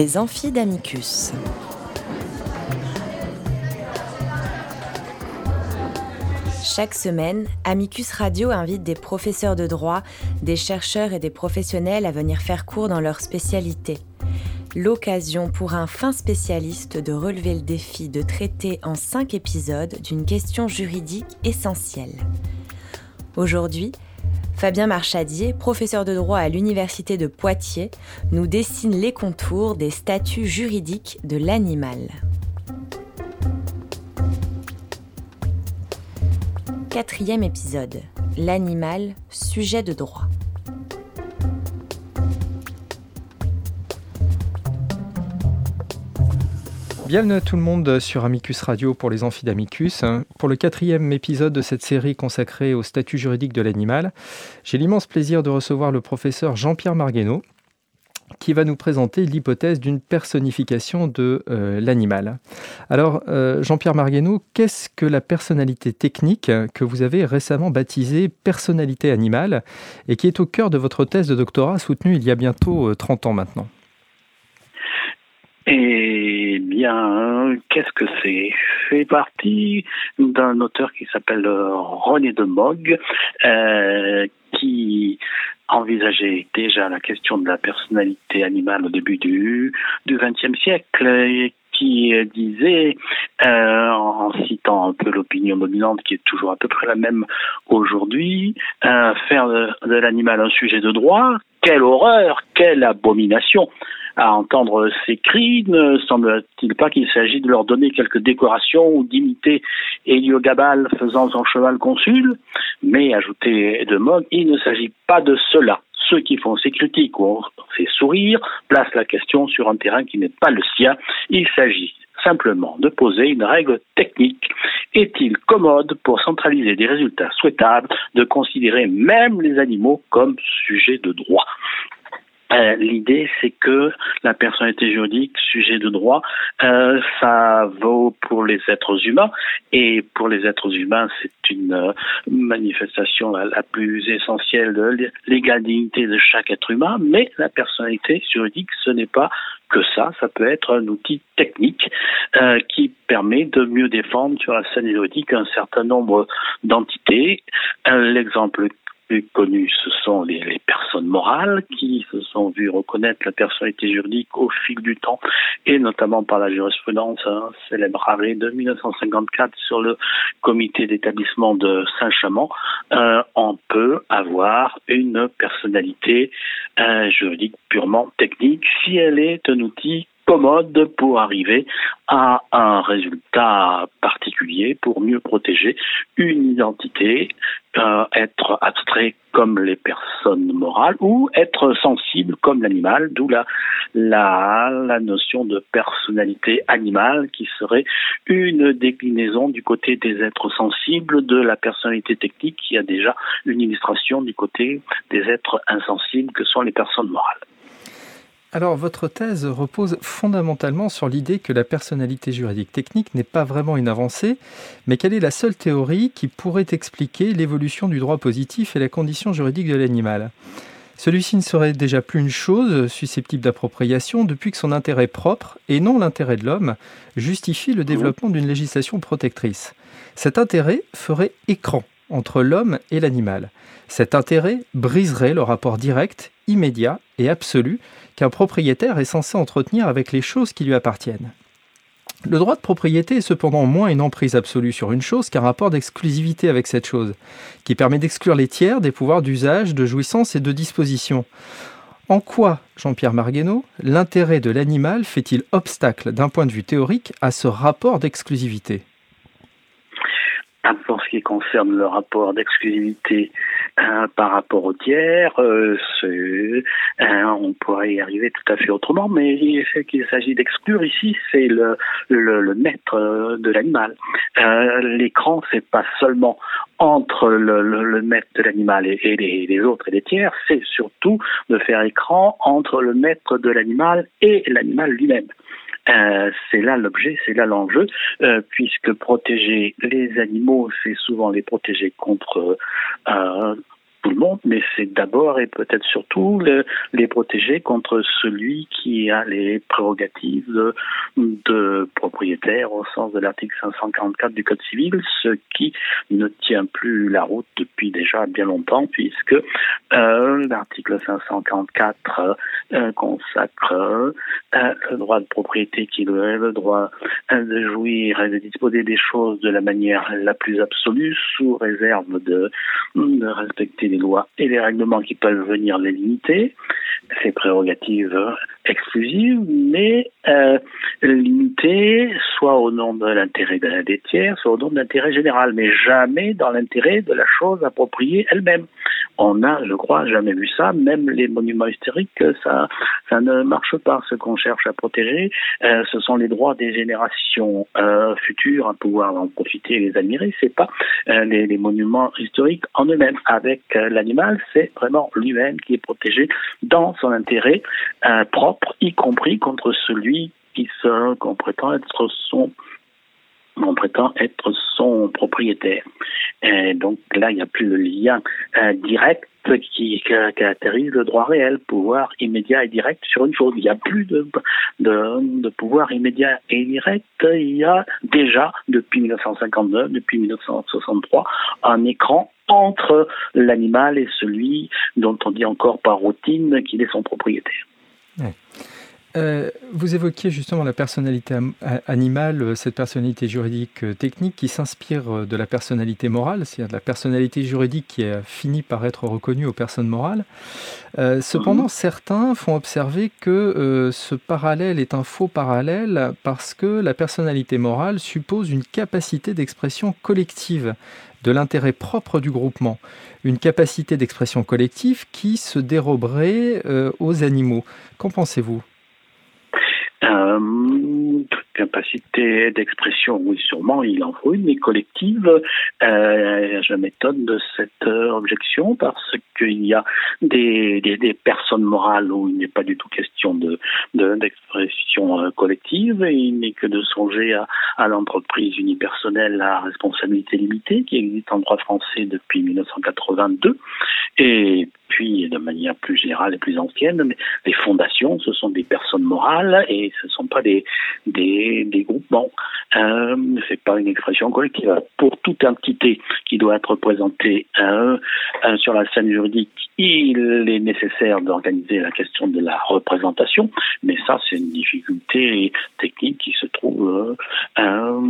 Les amphis d'Amicus. Chaque semaine, Amicus Radio invite des professeurs de droit, des chercheurs et des professionnels à venir faire cours dans leur spécialité. L'occasion pour un fin spécialiste de relever le défi de traiter en cinq épisodes d'une question juridique essentielle. Aujourd'hui, Fabien Marchadier, professeur de droit à l'Université de Poitiers, nous dessine les contours des statuts juridiques de l'animal. Quatrième épisode. L'animal, sujet de droit. Bienvenue à tout le monde sur Amicus Radio pour les amphis d'Amicus. Pour le quatrième épisode de cette série consacrée au statut juridique de l'animal, j'ai l'immense plaisir de recevoir le professeur Jean-Pierre Marguenot, qui va nous présenter l'hypothèse d'une personnification de euh, l'animal. Alors, euh, Jean-Pierre Marguenot, qu'est-ce que la personnalité technique que vous avez récemment baptisée personnalité animale et qui est au cœur de votre thèse de doctorat soutenue il y a bientôt 30 euh, ans maintenant? Qu'est-ce que c'est? C'est parti d'un auteur qui s'appelle René de Mogg, euh, qui envisageait déjà la question de la personnalité animale au début du XXe siècle et qui disait, euh, en citant un peu l'opinion dominante qui est toujours à peu près la même aujourd'hui, euh, faire de l'animal un sujet de droit, quelle horreur, quelle abomination à entendre ces cris, ne semble-t-il pas qu'il s'agit de leur donner quelques décorations ou d'imiter Héliogabal faisant son cheval consul, mais, ajouté de il ne s'agit pas de cela. Ceux qui font ces critiques ou ont fait sourire placent la question sur un terrain qui n'est pas le sien. Il s'agit simplement de poser une règle technique. Est-il commode pour centraliser des résultats souhaitables de considérer même les animaux comme sujets de droit? Euh, L'idée, c'est que la personnalité juridique, sujet de droit, euh, ça vaut pour les êtres humains. Et pour les êtres humains, c'est une euh, manifestation la, plus essentielle de l'égalité de chaque être humain. Mais la personnalité juridique, ce n'est pas que ça. Ça peut être un outil technique qui permet de mieux défendre sur la scène juridique un certain nombre d'entités. L'exemple plus connus, ce sont les, personnes morales qui se sont vues reconnaître la personnalité juridique au fil du temps et notamment par la jurisprudence un célèbre arrêt de 1954 sur le comité d'établissement de Saint-Chamond. Euh, on peut avoir une personnalité euh, juridique purement technique si elle est un outil commode pour arriver à un résultat particulier pour mieux protéger une identité, euh, être abstrait comme les personnes morales ou être sensible comme l'animal, d'où la, la, la notion de personnalité animale qui serait une déclinaison du côté des êtres sensibles de la personnalité technique qui a déjà une illustration du côté des êtres insensibles que sont les personnes morales. Alors, votre thèse repose fondamentalement sur l'idée que la personnalité juridique technique n'est pas vraiment une avancée, mais qu'elle est la seule théorie qui pourrait expliquer l'évolution du droit positif et la condition juridique de l'animal. Celui-ci ne serait déjà plus une chose susceptible d'appropriation depuis que son intérêt propre, et non l'intérêt de l'homme, justifie le développement d'une législation protectrice. Cet intérêt ferait écran entre l'homme et l'animal. Cet intérêt briserait le rapport direct, immédiat et absolu qu'un propriétaire est censé entretenir avec les choses qui lui appartiennent. Le droit de propriété est cependant moins une emprise absolue sur une chose qu'un rapport d'exclusivité avec cette chose, qui permet d'exclure les tiers des pouvoirs d'usage, de jouissance et de disposition. En quoi, Jean-Pierre Marguenot, l'intérêt de l'animal fait-il obstacle d'un point de vue théorique à ce rapport d'exclusivité? Pour ce qui concerne le rapport d'exclusivité euh, par rapport au tiers, euh, euh, on pourrait y arriver tout à fait autrement, mais ce qu'il s'agit d'exclure ici, c'est le, maître de l'animal. L'écran, c'est pas seulement entre le, maître de l'animal et, et les, les, autres et les tiers, c'est surtout de faire écran entre le maître de l'animal et l'animal lui-même. Euh, c'est là l'objet, c'est là l'enjeu, euh, puisque protéger les animaux, c'est souvent les protéger contre euh, tout le monde, mais c'est d'abord et peut-être surtout les protéger contre celui qui a les prérogatives de, propriétaire au sens de l'article 544 du Code civil, ce qui ne tient plus la route depuis déjà bien longtemps, puisque euh, l'article 544 euh, consacre euh, le droit de propriété qui est le droit de jouir et de disposer des choses de la manière la plus absolue, sous réserve de respecter les lois et les règlements qui peuvent venir les limiter, ces prérogatives exclusives, mais euh, soit au nom de l'intérêt des tiers, soit au nom de l'intérêt général, mais jamais dans l'intérêt de la chose appropriée elle-même. On a, je crois, jamais vu ça. Même les monuments historiques, ça, ça ne marche pas. Ce qu'on cherche à protéger, euh, ce sont les droits des générations euh, futures à pouvoir en profiter et les admirer. C'est pas euh, les, les, monuments historiques en eux-mêmes. Avec euh, l'animal, c'est vraiment lui-même qui est protégé dans son intérêt euh, propre, y compris contre celui qui se, qu'on prétend être son on prétend être son propriétaire. Et donc là, il n'y a plus le lien euh, direct qui caractérise le droit réel, pouvoir immédiat et direct sur une chose. Il n'y a plus de, de, de, pouvoir immédiat et direct. Il y a déjà, depuis 1959, depuis 1963, un écran entre l'animal et celui dont on dit encore par routine qu'il est son propriétaire. Euh, vous évoquiez justement la personnalité animale, euh, cette personnalité juridique euh, technique qui s'inspire de la personnalité morale, c'est-à-dire de la personnalité juridique qui a fini par être reconnue aux personnes morales. Euh, cependant, mhm. certains font observer que euh, ce parallèle est un faux parallèle parce que la personnalité morale suppose une capacité d'expression collective de l'intérêt propre du groupement, une capacité d'expression collective qui se déroberait aux animaux. Qu'en pensez-vous? Euh, capacité d'expression, oui, sûrement, il en faut une, mais collective. Euh, je m'étonne de cette euh, objection parce qu'il y a des, des, des, personnes morales où il n'est pas du tout question de d'expression euh, collective et il n'est que de songer à, à l'entreprise unipersonnelle à responsabilité limitée qui existe en droit français depuis 1982 et puis de manière plus générale et plus ancienne, les fondations, ce sont des personnes morales et ce ne sont pas des, des, groupements. Euh, c'est pas une expression collective. Pour toute entité qui doit être représentée sur la scène juridique, il est nécessaire d'organiser la question de la représentation, mais ça, c'est une difficulté technique qui se trouve euh,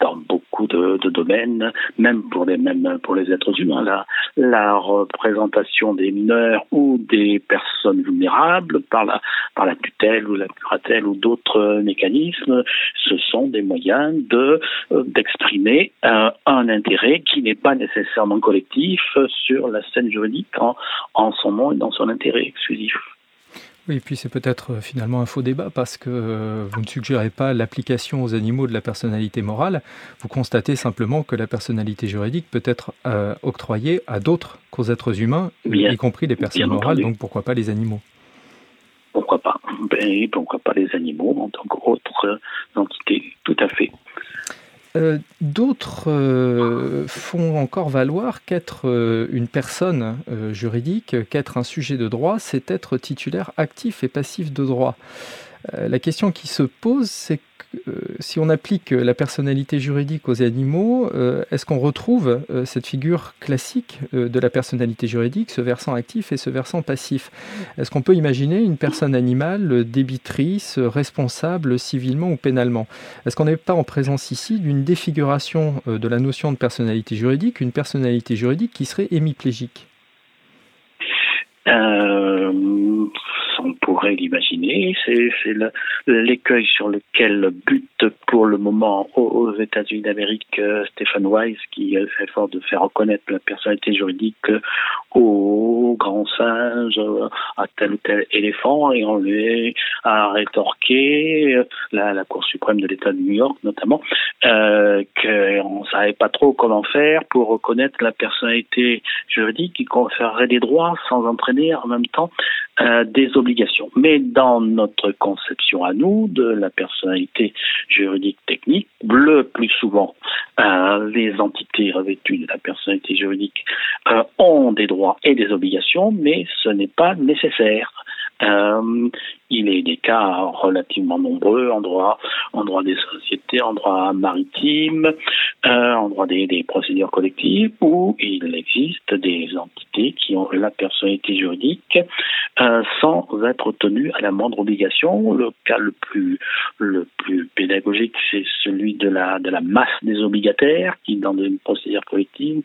dans beaucoup de, de, domaines, même pour les pour les êtres humains. La, la représentation des mineurs ou des personnes vulnérables par la par la tutelle ou la curatelle ou d'autres mécanismes, ce sont des moyens de euh, d'exprimer un, un, intérêt qui n'est pas nécessairement collectif sur la scène juridique en, en son nom et dans son intérêt exclusif. Oui, et puis c'est peut-être euh, finalement un faux débat parce que euh, vous ne suggérez pas l'application aux animaux de la personnalité morale, vous constatez simplement que la personnalité juridique peut être euh, octroyée à d'autres qu'aux êtres humains, bien, y compris les personnes morales, donc pourquoi pas les animaux? Pourquoi pas? Ben, Pourquoi pas les animaux en tant qu'autres entités, tout à fait. Euh, d'autres euh, font encore valoir qu'être euh, une personne juridique, qu'être un sujet de droit, c'est être titulaire actif et passif de droit. la question qui se pose, c'est si on applique la personnalité juridique aux animaux, euh, est-ce qu'on retrouve euh, cette figure classique de la personnalité juridique, ce versant actif et ce versant passif? Est-ce qu'on peut imaginer une personne animale débitrice, responsable civilement ou pénalement? Est-ce qu'on n'est pas en présence ici d'une défiguration de la notion de personnalité juridique, une personnalité juridique qui serait hémiplégique? On pourrait l'imaginer. C'est l'écueil sur lequel bute pour le moment aux, États-Unis d'Amérique euh, Stephen Wise, qui fait fort de faire reconnaître la personnalité juridique aux grands singes, à tel ou tel éléphant, et on lui a rétorqué, euh, la, la Cour suprême de l'État de New York notamment, euh, qu'on ne savait pas trop comment faire pour reconnaître la personnalité juridique qui conférerait des droits sans entraîner en même temps euh, des obligations. Mais dans notre conception à nous de la personnalité juridique technique, le plus souvent, euh, les entités revêtues de la personnalité juridique euh, ont des droits et des obligations, mais ce n'est pas nécessaire. Euh, il est des cas relativement nombreux en droit, en droit des sociétés, en droit maritime, euh, en droit des, procédures collectives, où il existe des entités qui ont la personnalité juridique euh, sans être tenues à la moindre obligation. Le cas le plus le plus pédagogique, c'est celui de la de la masse des obligataires qui, dans une procédure collective,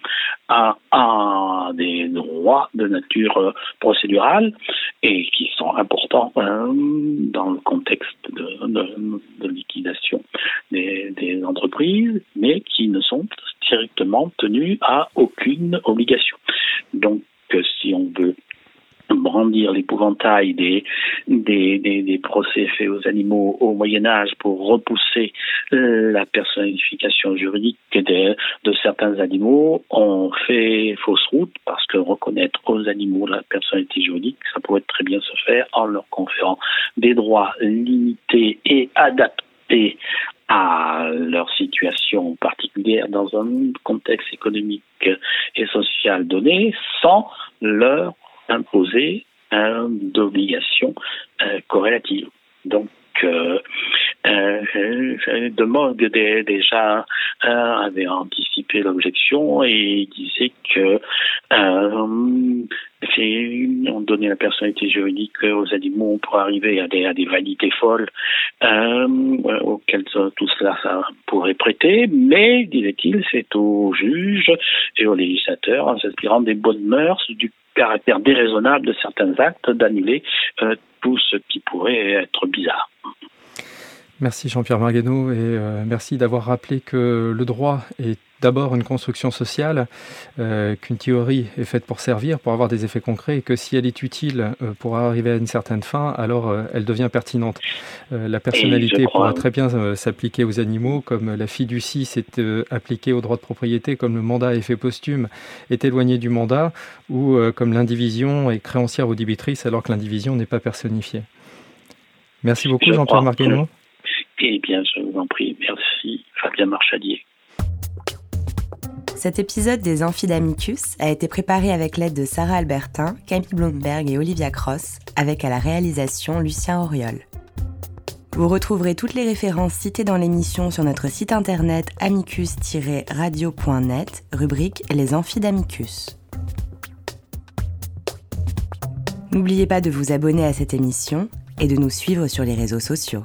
a, a des droits de nature procédurale et qui sont importants. Dans le contexte de, liquidation des, des, entreprises, mais qui ne sont directement tenus à aucune obligation. Donc, si on veut brandir l'épouvantail des, des, des, procès faits aux animaux au Moyen Âge pour repousser la personnification juridique de, de certains animaux, on fait fausse route parce que reconnaître aux animaux la personnalité juridique, ça pourrait très bien se faire en leur conférant des droits limités et adaptés à leur situation particulière dans un contexte économique et social donné sans leur imposer euh, d'obligations euh, corrélatives. Donc, euh, euh, de Mogg déjà euh, avait anticipé l'objection et disait que euh, on donnait la personnalité juridique aux animaux pour arriver à des, à des vanités folles euh, auxquelles tout cela pourrait prêter, mais, disait-il, c'est aux juges et aux législateurs, en s'inspirant des bonnes mœurs, du caractère déraisonnable de certains actes, d'annuler euh, tout ce qui pourrait être bizarre. Merci Jean-Pierre Margueneau et euh, merci d'avoir rappelé que le droit est d'abord une construction sociale, euh, qu'une théorie est faite pour servir, pour avoir des effets concrets, et que si elle est utile euh, pour arriver à une certaine fin, alors euh, elle devient pertinente. La personnalité pourra très bien s'appliquer aux animaux, comme la fiducie s'est appliquée au droit de propriété, comme le mandat effet posthume est éloigné du mandat, ou comme l'indivision est créancière ou débitrice alors que l'indivision n'est pas personnifiée. Merci beaucoup Jean-Pierre Margueneau. Eh bien, je vous en prie. Merci Fabien Marchadier. Cet épisode des Amphidamicus a été préparé avec l'aide de Sarah Albertin, Camille Blomberg et Olivia Cross, avec à la réalisation Lucien Auriol. Vous retrouverez toutes les références citées dans l'émission sur notre site internet amicus-radio.net, rubrique Les Amphidamicus. N'oubliez pas de vous abonner à cette émission et de nous suivre sur les réseaux sociaux.